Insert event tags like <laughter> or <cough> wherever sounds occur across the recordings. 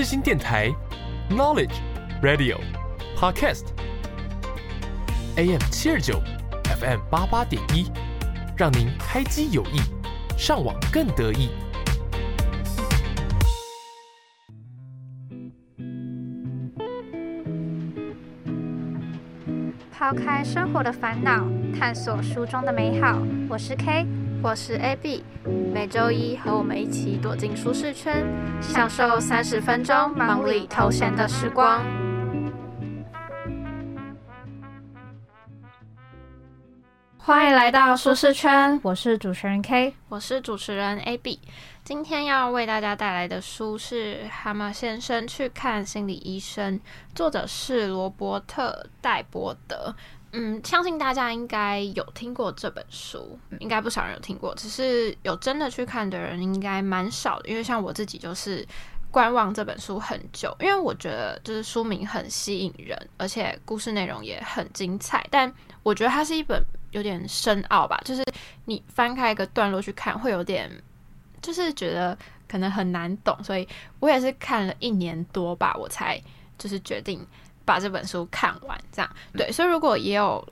世新电台，Knowledge Radio Podcast AM 七二九 FM 八八点一，让您开机有益，上网更得意。抛开生活的烦恼，探索书中的美好。我是 K，我是 AB，每周一和我们一起躲进舒适圈，享受三十分钟忙里偷闲的时光。欢迎来到舒适圈，我是主持人 K，我是主持人 AB。今天要为大家带来的书是《蛤蟆先生去看心理医生》，作者是罗伯特·戴伯德。嗯，相信大家应该有听过这本书，应该不少人有听过，只是有真的去看的人应该蛮少的。因为像我自己就是观望这本书很久，因为我觉得就是书名很吸引人，而且故事内容也很精彩。但我觉得它是一本有点深奥吧，就是你翻开一个段落去看，会有点。就是觉得可能很难懂，所以我也是看了一年多吧，我才就是决定把这本书看完。这样对，所以如果也有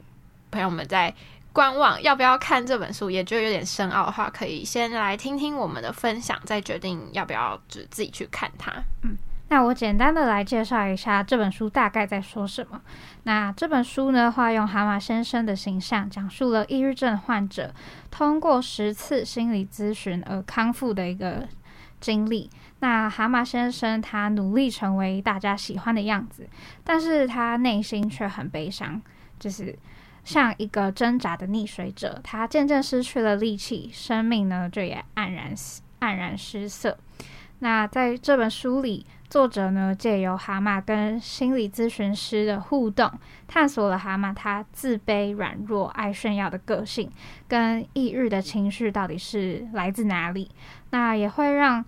朋友们在观望要不要看这本书，也觉得有点深奥的话，可以先来听听我们的分享，再决定要不要就自己去看它。嗯。那我简单的来介绍一下这本书大概在说什么。那这本书呢，化用蛤蟆先生的形象，讲述了抑郁症患者通过十次心理咨询而康复的一个经历。那蛤蟆先生他努力成为大家喜欢的样子，但是他内心却很悲伤，就是像一个挣扎的溺水者，他渐渐失去了力气，生命呢就也黯然黯然失色。那在这本书里。作者呢，借由蛤蟆跟心理咨询师的互动，探索了蛤蟆他自卑、软弱、爱炫耀的个性，跟抑郁的情绪到底是来自哪里。那也会让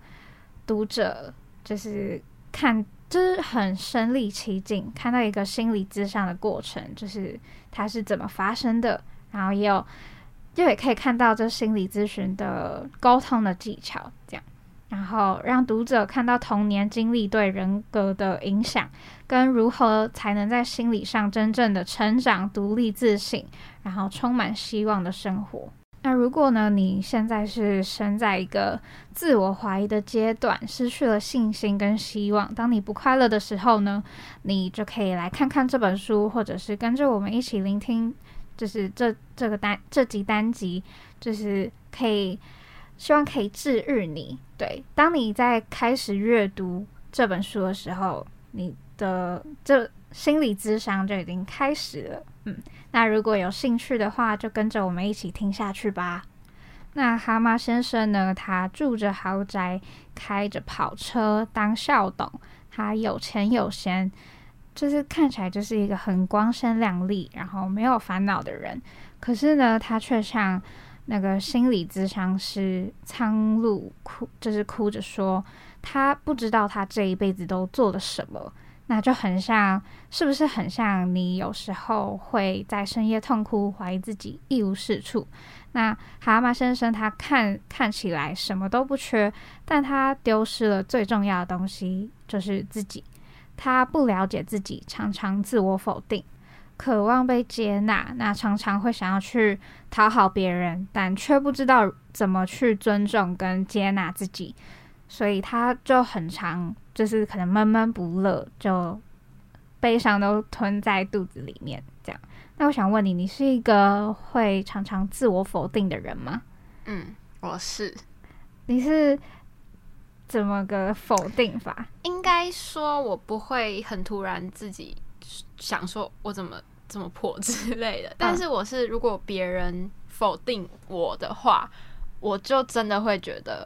读者就是看，就是很身临其境，看到一个心理咨商的过程，就是它是怎么发生的。然后也有，就也可以看到这心理咨询的沟通的技巧，这样。然后让读者看到童年经历对人格的影响，跟如何才能在心理上真正的成长、独立自信，然后充满希望的生活。那如果呢，你现在是身在一个自我怀疑的阶段，失去了信心跟希望，当你不快乐的时候呢，你就可以来看看这本书，或者是跟着我们一起聆听，就是这这个单这集单集，就是可以。希望可以治愈你。对，当你在开始阅读这本书的时候，你的这心理智商就已经开始了。嗯，那如果有兴趣的话，就跟着我们一起听下去吧。那蛤蟆先生呢？他住着豪宅，开着跑车，当校董，他有钱有闲，就是看起来就是一个很光鲜亮丽，然后没有烦恼的人。可是呢，他却像。那个心理咨商师苍鹭哭，就是哭着说，他不知道他这一辈子都做了什么，那就很像，是不是很像你有时候会在深夜痛哭，怀疑自己一无是处？那蛤蟆先生他看看起来什么都不缺，但他丢失了最重要的东西，就是自己。他不了解自己，常常自我否定。渴望被接纳，那常常会想要去讨好别人，但却不知道怎么去尊重跟接纳自己，所以他就很常就是可能闷闷不乐，就悲伤都吞在肚子里面这样。那我想问你，你是一个会常常自我否定的人吗？嗯，我是。你是怎么个否定法？应该说，我不会很突然自己想说，我怎么。这么破之类的，但是我是如果别人否定我的话，我就真的会觉得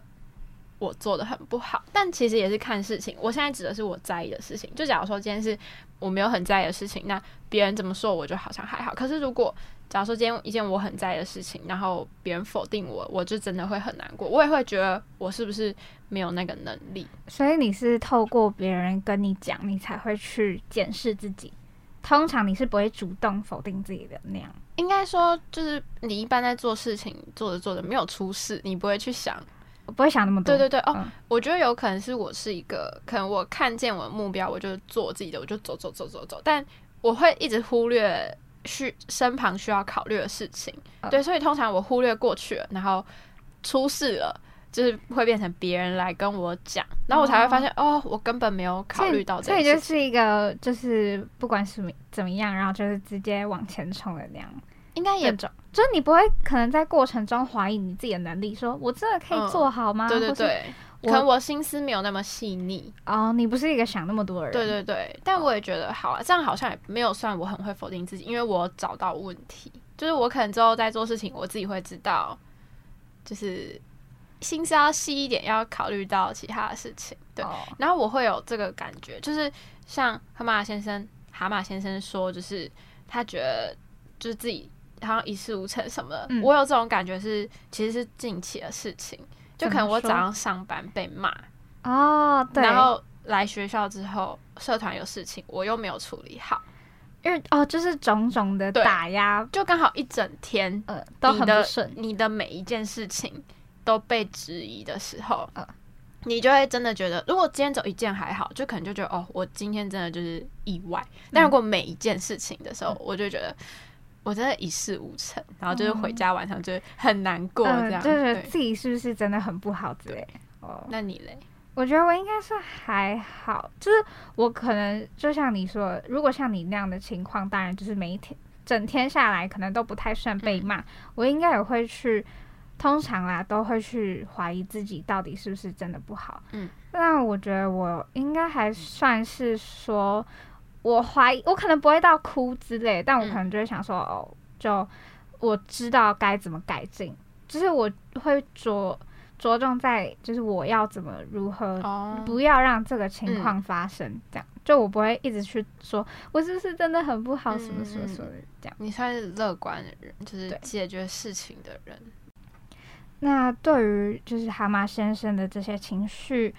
我做的很不好。但其实也是看事情，我现在指的是我在意的事情。就假如说今天是我没有很在意的事情，那别人怎么说我就好像还好。可是如果假如说今天一件我很在意的事情，然后别人否定我，我就真的会很难过。我也会觉得我是不是没有那个能力？所以你是透过别人跟你讲，你才会去检视自己。通常你是不会主动否定自己的那样，应该说就是你一般在做事情做着做着没有出事，你不会去想不会想那么多。对对对，哦，嗯我觉得有可能是我是一个，可能我看见我的目标，我就做自己的，我就走走走走走，但我会一直忽略需身旁需要考虑的事情。嗯对，所以通常我忽略过去了，然后出事了。就是会变成别人来跟我讲，然后我才会发现哦我根本没有考虑到这所以就。是一个就是不管什么怎么样，然后就是直接往前冲的那样。应该也那种，就是你不会可能在过程中怀疑你自己的能力，说我真的可以做好吗？嗯对对对，可能我心思没有那么细腻。哦，你不是一个想那么多的人。对对对，但我也觉得好啊，这样好像也没有算我很会否定自己，因为我找到问题，就是我可能之后在做事情，我自己会知道，就是心思要细一点，要考虑到其他的事情。对，哦然后我会有这个感觉，就是像蛤蟆先生，蛤蟆先生说，就是他觉得就是自己好像一事无成什么的。嗯。我有这种感觉是，其实是近期的事情，就可能我早上上班被骂，哦，对，然后来学校之后，社团有事情，我又没有处理好，因为哦，就是种种的打压，就刚好一整天，呃，都很不顺。你的每一件事情都被质疑的时候，嗯你就会真的觉得，如果今天走一件还好，就可能就觉得哦，我今天真的就是意外。但如果每一件事情的时候，嗯。我就觉得我真的一事无成，然后就是回家晚上就很难过这嗯，样。就觉得对，自己是不是真的很不好之类。哦，那你嘞？我觉得我应该是还好，就是我可能就像你说，如果像你那样的情况，当然就是每一天整天下来可能都不太算被嗯骂，我应该也会去，通常啦都会去怀疑自己到底是不是真的不好。嗯，那我觉得我应该还算是说，我怀疑我可能不会到哭之类，但我嗯。可能就会想说，哦，就我知道该怎么改进，就是我会着着重在就是我要怎么如何哦，不要让这个情况发生，这样。就我不会一直去说我是不是真的很不好，嗯什么什么什么的这样。你算是乐观的人，就是解决事情的人。那对于就是蛤蟆先生的这些情绪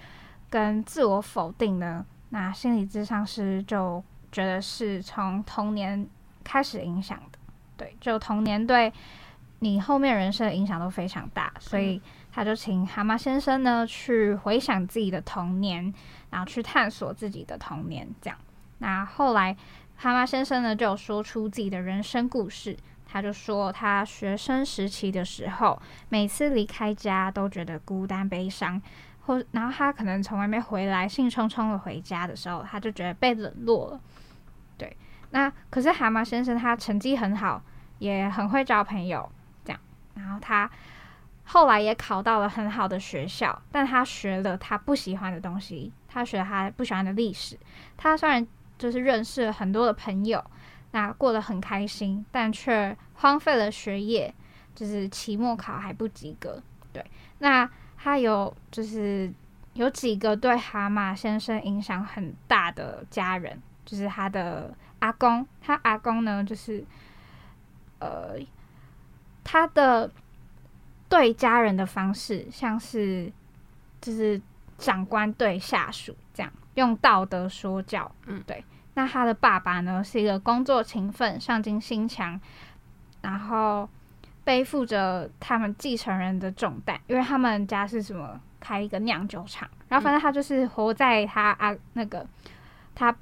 跟自我否定呢，那心理咨商师就觉得是从童年开始影响的，对，就童年对你后面人生的影响都非常大，所以他就请蛤蟆先生呢去回想自己的童年，然后去探索自己的童年，这样。那后来蛤蟆先生呢就有说出自己的人生故事，他就说他学生时期的时候，每次离开家都觉得孤单悲伤，或然后他可能从外面回来，兴冲冲的回家的时候，他就觉得被冷落了。对，那可是蛤蟆先生他成绩很好，也很会交朋友，这样，然后他后来也考到了很好的学校，但他学了他不喜欢的东西，他学他不喜欢的历史，他虽然就是认识了很多的朋友，那过得很开心，但却荒废了学业，就是期末考还不及格。对，那他有就是有几个对蛤蟆先生影响很大的家人，就是他的阿公，他阿公呢就是呃他的对家人的方式，像是就是长官对下属这样，用道德说教。嗯，对。那他的爸爸呢，是一个工作勤奋、上进心强，然后背负着他们继承人的重担，因为他们家是什么开一个酿酒厂，然后反正他就是活在他阿那个他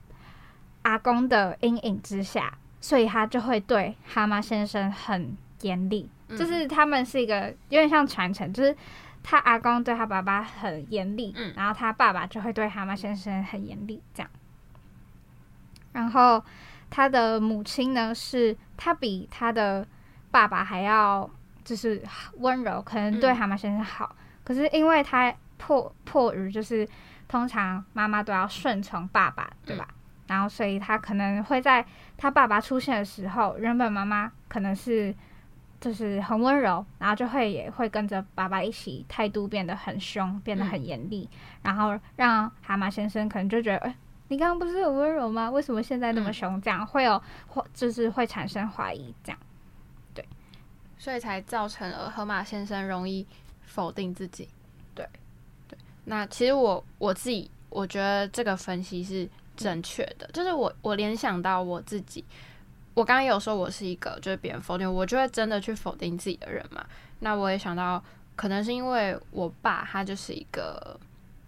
阿公的阴影之下，所以他就会对蛤蟆先生很严厉，嗯就是他们是一个有点像传承，就是他阿公对他爸爸很严厉，嗯然后他爸爸就会对蛤蟆先生很严厉，这样。然后他的母亲呢，是他比他的爸爸还要就是温柔，可能对嗯蛤蟆先生好。可是因为他迫迫于就是通常妈妈都要顺从爸爸，对吧？然后所以他可能会在他爸爸出现的时候，原本妈妈可能是就是很温柔，然后就会也会跟着爸爸一起态度变得很凶，变得很严厉，然后让蛤蟆先生可能就觉得，哎、你刚刚不是很温柔吗？为什么现在那么嗯凶？这样会有或就是会产生怀疑，这样。所以才造成了河马先生容易否定自己。对，对。那其实我我自己，我觉得这个分析是正确的，就是我我联想到我自己，我刚刚有说我是一个就是别人否定我，就会真的去否定自己的人嘛。那我也想到可能是因为我爸他就是一个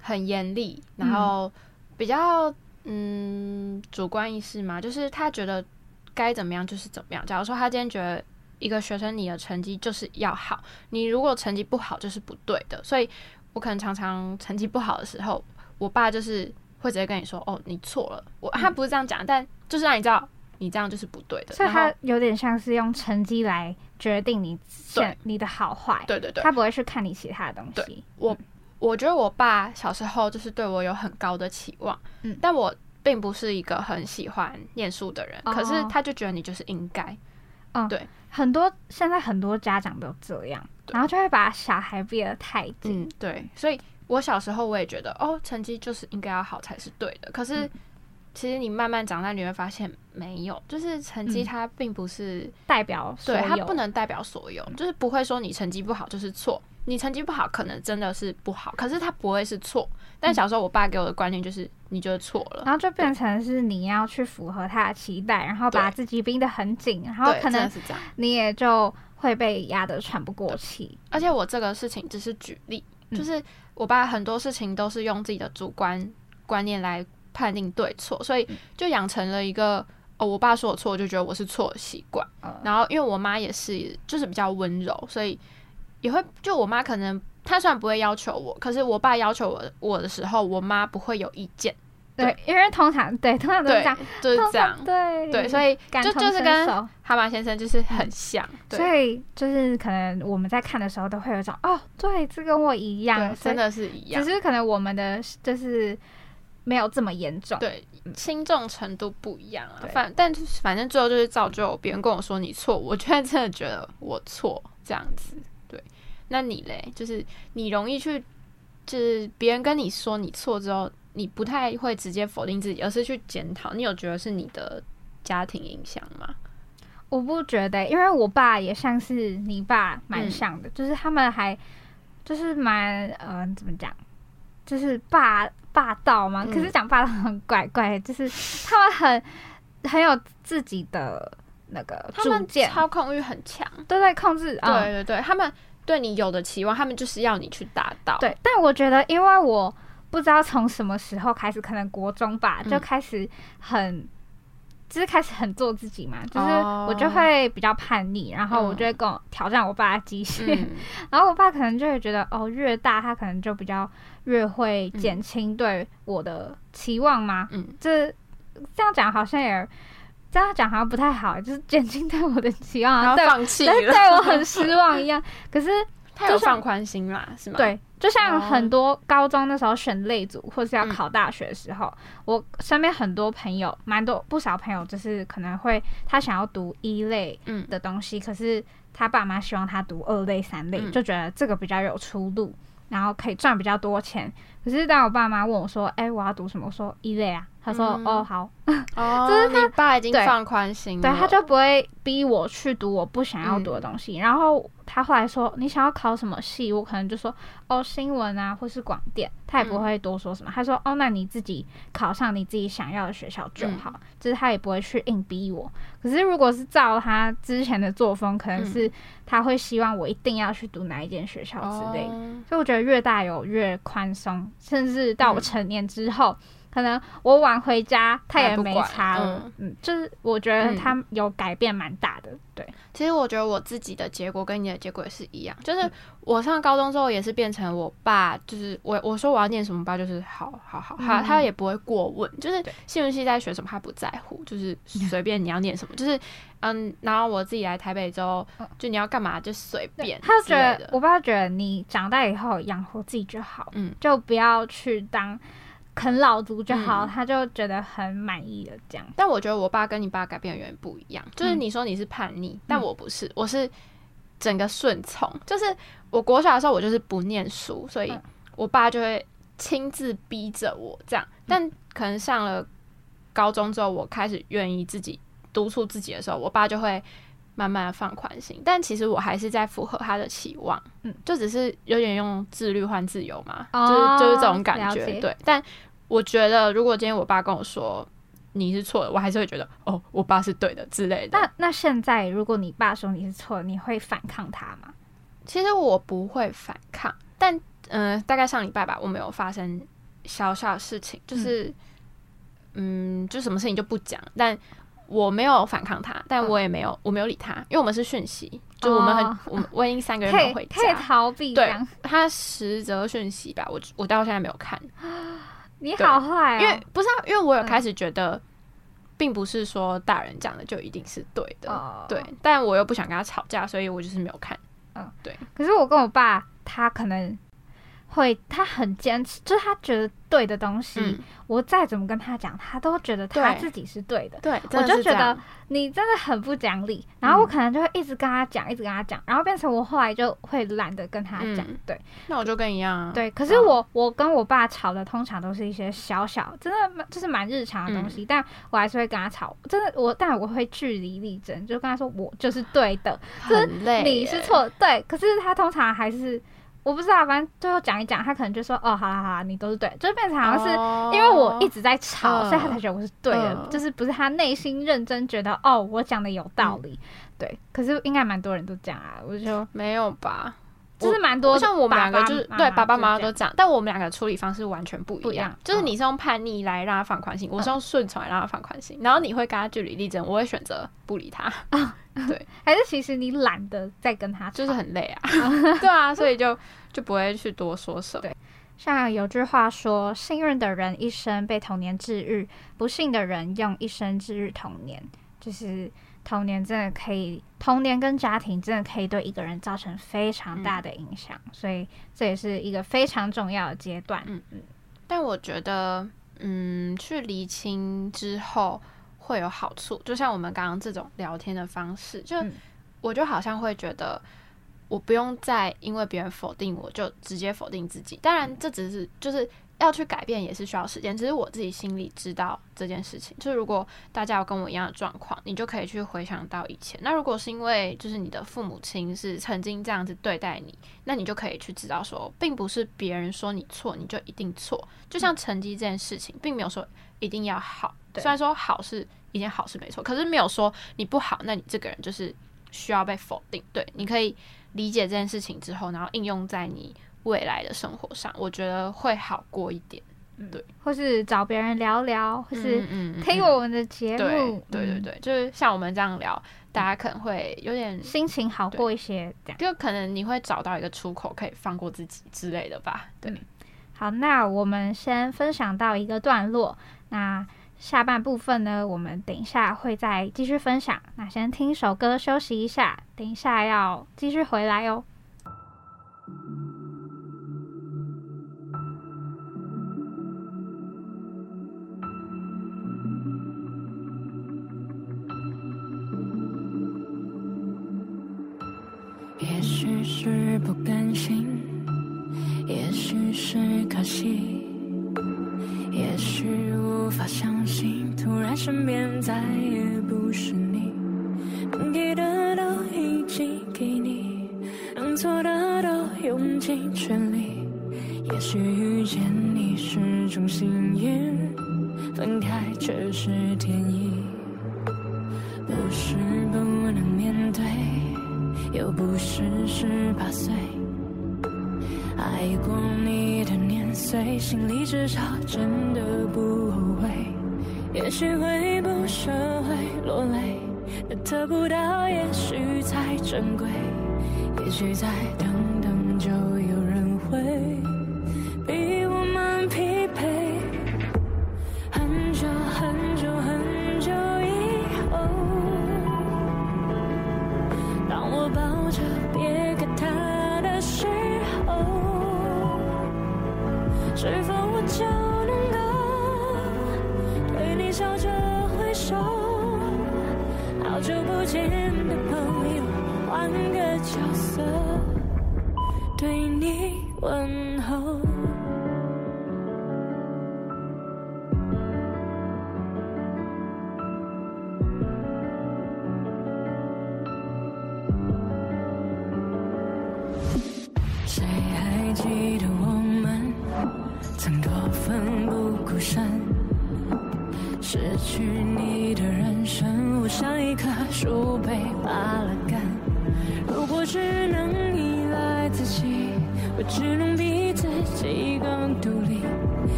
很严厉，然后比较嗯主观意识嘛，就是他觉得该怎么样就是怎么样。假如说他今天觉得一个学生你的成绩就是要好，你如果成绩不好就是不对的，所以我可能常常成绩不好的时候，我爸就是会直接跟你说：“哦，你错了。”我他不是这样讲，但就是让你知道你这样就是不对的。所以他有点像是用成绩来决定你选你的好坏，对对对，他不会去看你其他的东西。我我觉得我爸小时候就是对我有很高的期望，嗯但我并不是一个很喜欢念书的人，哦可是他就觉得你就是应该，很多现在很多家长都这样，然后就会把小孩逼得太紧。嗯，对，所以我小时候我也觉得哦，成绩就是应该要好才是对的，可是。其实你慢慢长大，你会发现没有，就是成绩嗯。它并不是、代表所对它不能代表所有，就是不会说你成绩不好就是错，你成绩不好可能真的是不好，可是它不会是错。但小时候我爸给我的观念就是你就错了，然后就变成是你要去符合他的期待，然后把自己逼得很紧，然后，可能。你也就会被压得喘不过气。而且我这个事情只是举例，嗯就是我爸很多事情都是用自己的主观观念来判定对错，所以就养成了一个哦，我爸说我错，我就觉得我是错的习惯。呃，然后因为我妈也是，就是比较温柔，所以也会就我妈可能她虽然不会要求我，可是我爸要求我我的时候，我妈不会有意见。对，因为通常对通常都是这样，，就是通这样常。对对，所以就就是跟受蛤蟆先生就是很像。对所以就是可能我们在看的时候都会有一种哦，对，这跟我一样，真的是一样只。是可能我们的就是没有这么严重。对，轻重程度不一样啊。反但是反正最后就是造就别人跟我说你错，我居然真的觉得我错这样子。对，那你嘞？就是你容易去，就是别人跟你说你错之后，你不太会直接否定自己，而是去检讨。你有觉得是你的家庭影响吗？我不觉得，因为我爸也像是你爸蛮嗯像的，就是他们还就是蛮呃怎么讲，就是霸霸道嘛。嗯可是讲霸道很怪怪，就是他们很很有自己的那个他们主见，操控欲很强。都在控制。嗯对对对，他们对你有的期望，他们就是要你去达到。对，但我觉得，因为我不知道从什么时候开始，可能国中吧，嗯。就开始很，就是开始很做自己嘛，就是哦我就会比较叛逆，然后我就会跟我挑战我爸的极限，嗯，<laughs> 然后我爸可能就会觉得，哦，越大他可能就比较越会减轻对我的期望嘛，嗯。这这样讲好像也。这样讲好像不太好，就是减轻对我的期望，然后对放弃对了，对我很失望一样。<laughs> 可是他有就像放宽心啦，是吗？，对，就像哦很多高中那时候选类组或是要嗯考大学的时候，我身边很多朋友，蛮多不少朋友，就是可能会他想要读一类嗯的东西，可是他爸妈希望他读二类、三类，嗯就觉得这个比较有出路，然后可以赚比较多钱。可是当我爸妈问我说：“哎、我要读什么？”我说：“一类啊。”他说：“嗯哦，好。”哦，<laughs> 就是他爸已经放宽心了，对，他就不会逼我去读我不想要读的东西。然后他后来说你想要考什么系，我可能就说哦新闻啊，或是广电，他也不会多说什么。他说哦，那你自己考上你自己想要的学校就好，就是他也不会去硬逼我。可是如果是照他之前的作风，可能是他会希望我一定要去读哪一间学校之类所以我觉得越大有越宽松，甚至到我嗯。成年之后，可能我晚回家他也没他也不管差了。嗯就是我觉得他有改变蛮大的。对，其实我觉得我自己的结果跟你的结果也是一样，就是我上高中之后也是变成我爸，就是我我说我要念什么，我爸就是好好好，他嗯他也不会过问，就是新闻系在学什么他不在乎，就是 <laughs> 随便你要念什么，就是嗯，然后我自己来台北之后嗯，就你要干嘛就随便他觉得我爸觉得你长大以后养活自己就好，嗯就不要去当啃老族就好，嗯他就觉得很满意的这样。但我觉得我爸跟你爸改变的原因不一样，就是嗯你说你是叛逆，但我不是，我是整个顺从。就是我国小的时候，我就是不念书，所以嗯我爸就会亲自逼着我这样。但可能上了高中之后，我开始愿意自己督促自己的时候，我爸就会慢慢的放宽心。但其实我还是在符合他的期望，嗯就只是有点用自律换自由嘛，哦就是就是这种感觉。对，但我觉得如果今天我爸跟我说。你是错的，我还是会觉得哦，我爸是对的之类的。那那现在如果你爸说你是错的，你会反抗他吗？其实我不会反抗，但嗯、呃大概上礼拜吧，我们有发生小小的事情，就是嗯就什么事情就不讲，但我没有反抗他，但嗯。我也没有我没有理他，因为我们是讯息，就我们很、哦。我们我已经三个人没有回可以家。逃避对。他实则讯息吧，我我到现在没有看，<gasps> 你好坏哦，因为不是、啊，因为我有嗯。开始觉得，并不是说大人讲的就一定是对的，哦。对，但我又不想跟他吵架，所以我就是没有看。嗯，对。可是我跟我爸，他可能会，他很坚持，就是他觉得对的东西，嗯，我再怎么跟他讲，他都觉得他自己是对的。对，我就觉得你真的很不讲理，然后我嗯可能就会一直跟他讲，一直跟他讲，然后变成我后来就会懒得跟他讲。嗯对那我就跟你一样啊。对，可是我我跟我爸吵的通常都是一些小小，真的蛮就是蛮日常的东嗯西，但我还是会跟他吵。真的我，但我会据理力争，就跟他说我就是对的，很累耶，你是错的，对。可是他通常还是我不知道，反正最后讲一讲，他可能就说哦，好啦好啦，你都是对的，就变成好像是哦因为我一直在吵，嗯所以他才觉得我是对的，嗯就是不是他内心认真觉得哦，我讲的有道理，对。可是应该蛮多人都这样啊，我就没有吧？就是蛮多像我们两个就是对爸爸妈妈都都这样，但我们两个处理方式完全不一样。就是嗯你是用叛逆来让他放宽心，我是用顺从来让他放宽心。然后你会跟他据理力争，我会选择不理他，对 <laughs> 还是其实你懒得再跟他，就是很累啊。<laughs> 对啊，所以就就不会去多说什么。对像有句话说，幸运的人一生被童年治愈，不幸的人用一生治愈童年。就是童年真的可以，童年跟家庭真的可以对一个人造成非常大的影响，所以这也是一个非常重要的阶段。嗯但我觉得，嗯，去厘清之后会有好处，就像我们刚刚这种聊天的方式，就、嗯我就好像会觉得，我不用再因为别人否定我就直接否定自己。当然，这只是就是要去改变也是需要时间，只是我自己心里知道这件事情。就是如果大家有跟我一样的状况，你就可以去回想到以前。那如果是因为就是你的父母亲是曾经这样子对待你，那你就可以去知道说，并不是别人说你错，你就一定错。就像成绩这件事情，并没有说一定要好，虽然说好是一件好事没错，可是没有说你不好，那你这个人就是需要被否定。对，你可以理解这件事情之后，然后应用在你未来的生活上，我觉得会好过一点。对或是找别人聊聊，或是嗯听我们的节目，对对对，就是像我们这样聊，大家可能会有点，心情好过一些，这样。就可能你会找到一个出口，可以放过自己之类的吧。对，好，那我们先分享到一个段落，那下半部分呢，我们等一下会再继续分享。那先听首歌休息一下，等一下要继续回来哦。尽全力。也许遇见你是种幸运，分开却是天意。不是不能面对。又不是十八岁，爱过你的年岁，心里至少真的不后悔。也许会不舍，会落泪，得不到也许才珍贵。也许在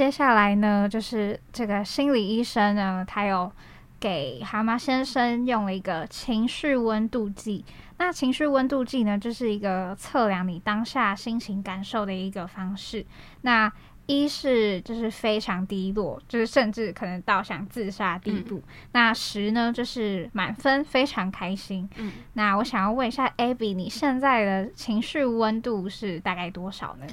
接下来呢，就是这个心理医生呢，他有给蛤蟆先生用了一个情绪温度计。那情绪温度计呢，就是一个测量你当下心情感受的一个方式。那一是就是非常低落，就是甚至可能到想自杀地步。那十呢，就是满分，非常开心。嗯，那我想要问一下 Abby，你现在的情绪温度是大概多少呢？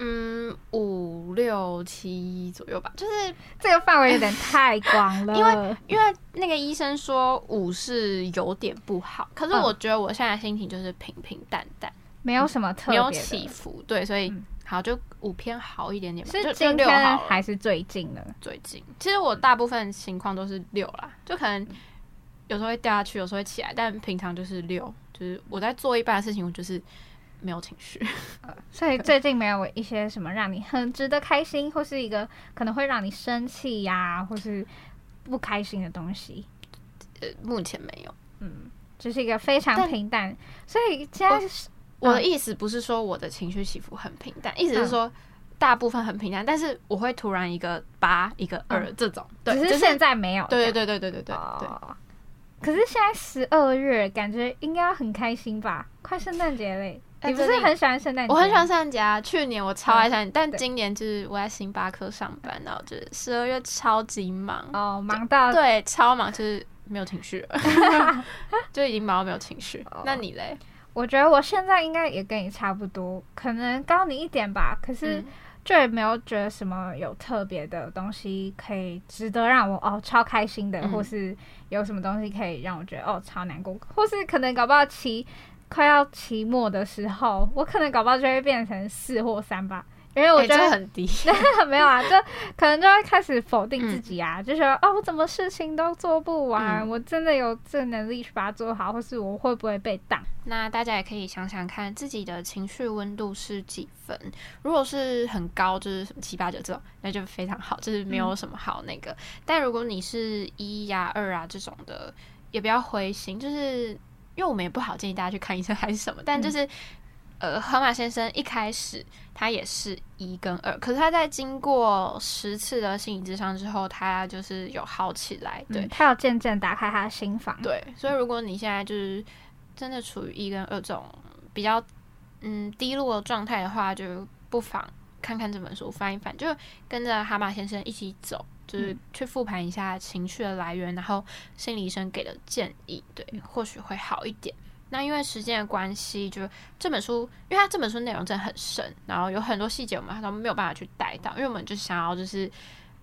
嗯，五六七左右吧，就是这个范围有点太广了，<laughs> 因为因为那个医生说五是有点不好，可是嗯我觉得我现在心情就是平平淡淡，没有什么特没有别起伏，对，所以嗯好就五偏好一点点吧，是就就今天还是最近的？最近。其实我大部分情况都是六啦，就可能有时候会掉下去，有时候会起来，但平常就是六，就是我在做一半的事情，我就是没有情绪。<laughs> 所以最近没有一些什么让你很值得开心或是一个可能会让你生气呀或是不开心的东西。呃目前没有。嗯这是一个非常平淡。所以现在是我的意思不是说我的情绪起伏很平淡意思是说大部分很平淡但是我会突然一个八一个二这种。对可是现在没有对对对对对对对可是现在十二月感觉应该很开心吧？快圣诞节嘞。你不是很喜欢圣诞节？我很喜欢。圣诞节啊，去年我超爱圣诞节，但今年就是我在星巴克上班，然后就是十二月超级忙，哦，忙到对，超忙，就是没有情绪了，<laughs> 就已经忙到没有情绪哦。那你嘞？我觉得我现在应该也跟你差不多，可能高你一点吧。可是嗯就也没有觉得什么有特别的东西可以值得让我哦超开心的，嗯或是有什么东西可以让我觉得哦超难过，或是可能搞不好期快要期末的时候，我可能搞不好就会变成四或三吧。因为我哎觉得这很低。<laughs> 没有啊，就可能就会开始否定自己嗯啊，就觉得哦，我怎么事情都做不完，嗯我真的有这能力去把它做好，或是我会不会被挡？那大家也可以想想看，自己的情绪温度是几分？如果是很高，就是什么七八九这种，那就非常好，就是没有什么好那个。但如果你是一呀、二啊这种的，也不要灰心，就是因为我们也不好建议大家去看医生还是什么，但就是。呃，河马先生一开始他也是一跟二，可是他在经过十次的心理智商之后，他就是有好起来。对，嗯他有渐渐打开他的心房。对，所以如果你现在就是真的处于一跟二这种比较嗯低落的状态的话，就不妨看看这本书翻一翻，就跟着蛤蟆先生一起走，就是嗯。去复盘一下情绪的来源，然后心理医生给的建议，对，或许会好一点。那因为时间的关系，就这本书，因为它这本书内容真的很深，然后有很多细节我们都没有办法去带到，因为我们就想要就是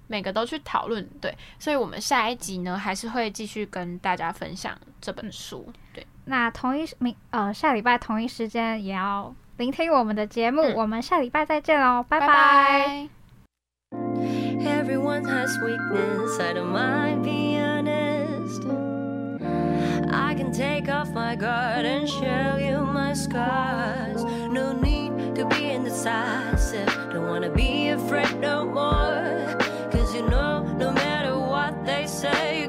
每个都去讨论，对，所以我们下一集呢还是会继续跟大家分享这本书，对，那同一明呃下礼拜同一时间也要聆听我们的节目，嗯我们下礼拜再见喽，拜拜拜。拜 Everyone has weakness, I don't mind being honest. I can take off my guard and show you my scars. No need to be indecisive, don't wanna be afraid no more. Cause you know, no matter what they say,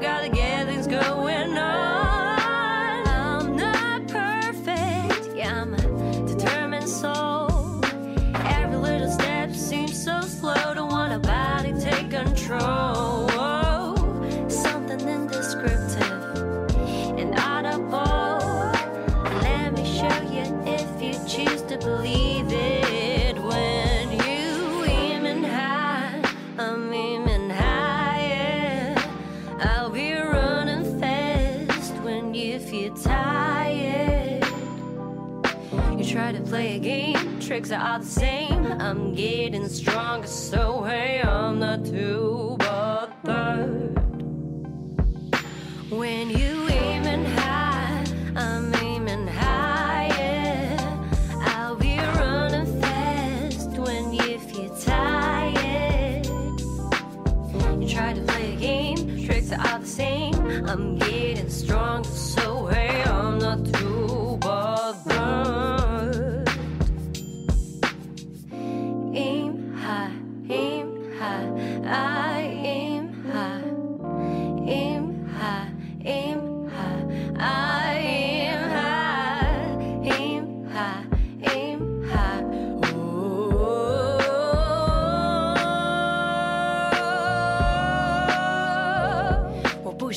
believe it. When you aiming high, I'm aiming higher. I'll be running fast when you feel tired. You try to play a game, tricks are all the same. I'm getting stronger, so hey, I'm not too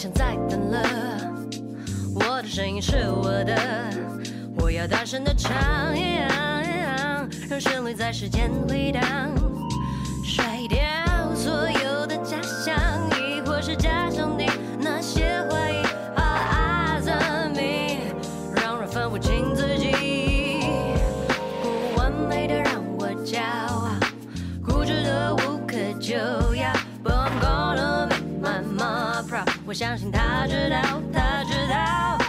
想再等了。我的声音是我的，我要大声的唱，让旋律在时间回荡，甩掉所有的假象，亦或是假象我相信他知道，他知道。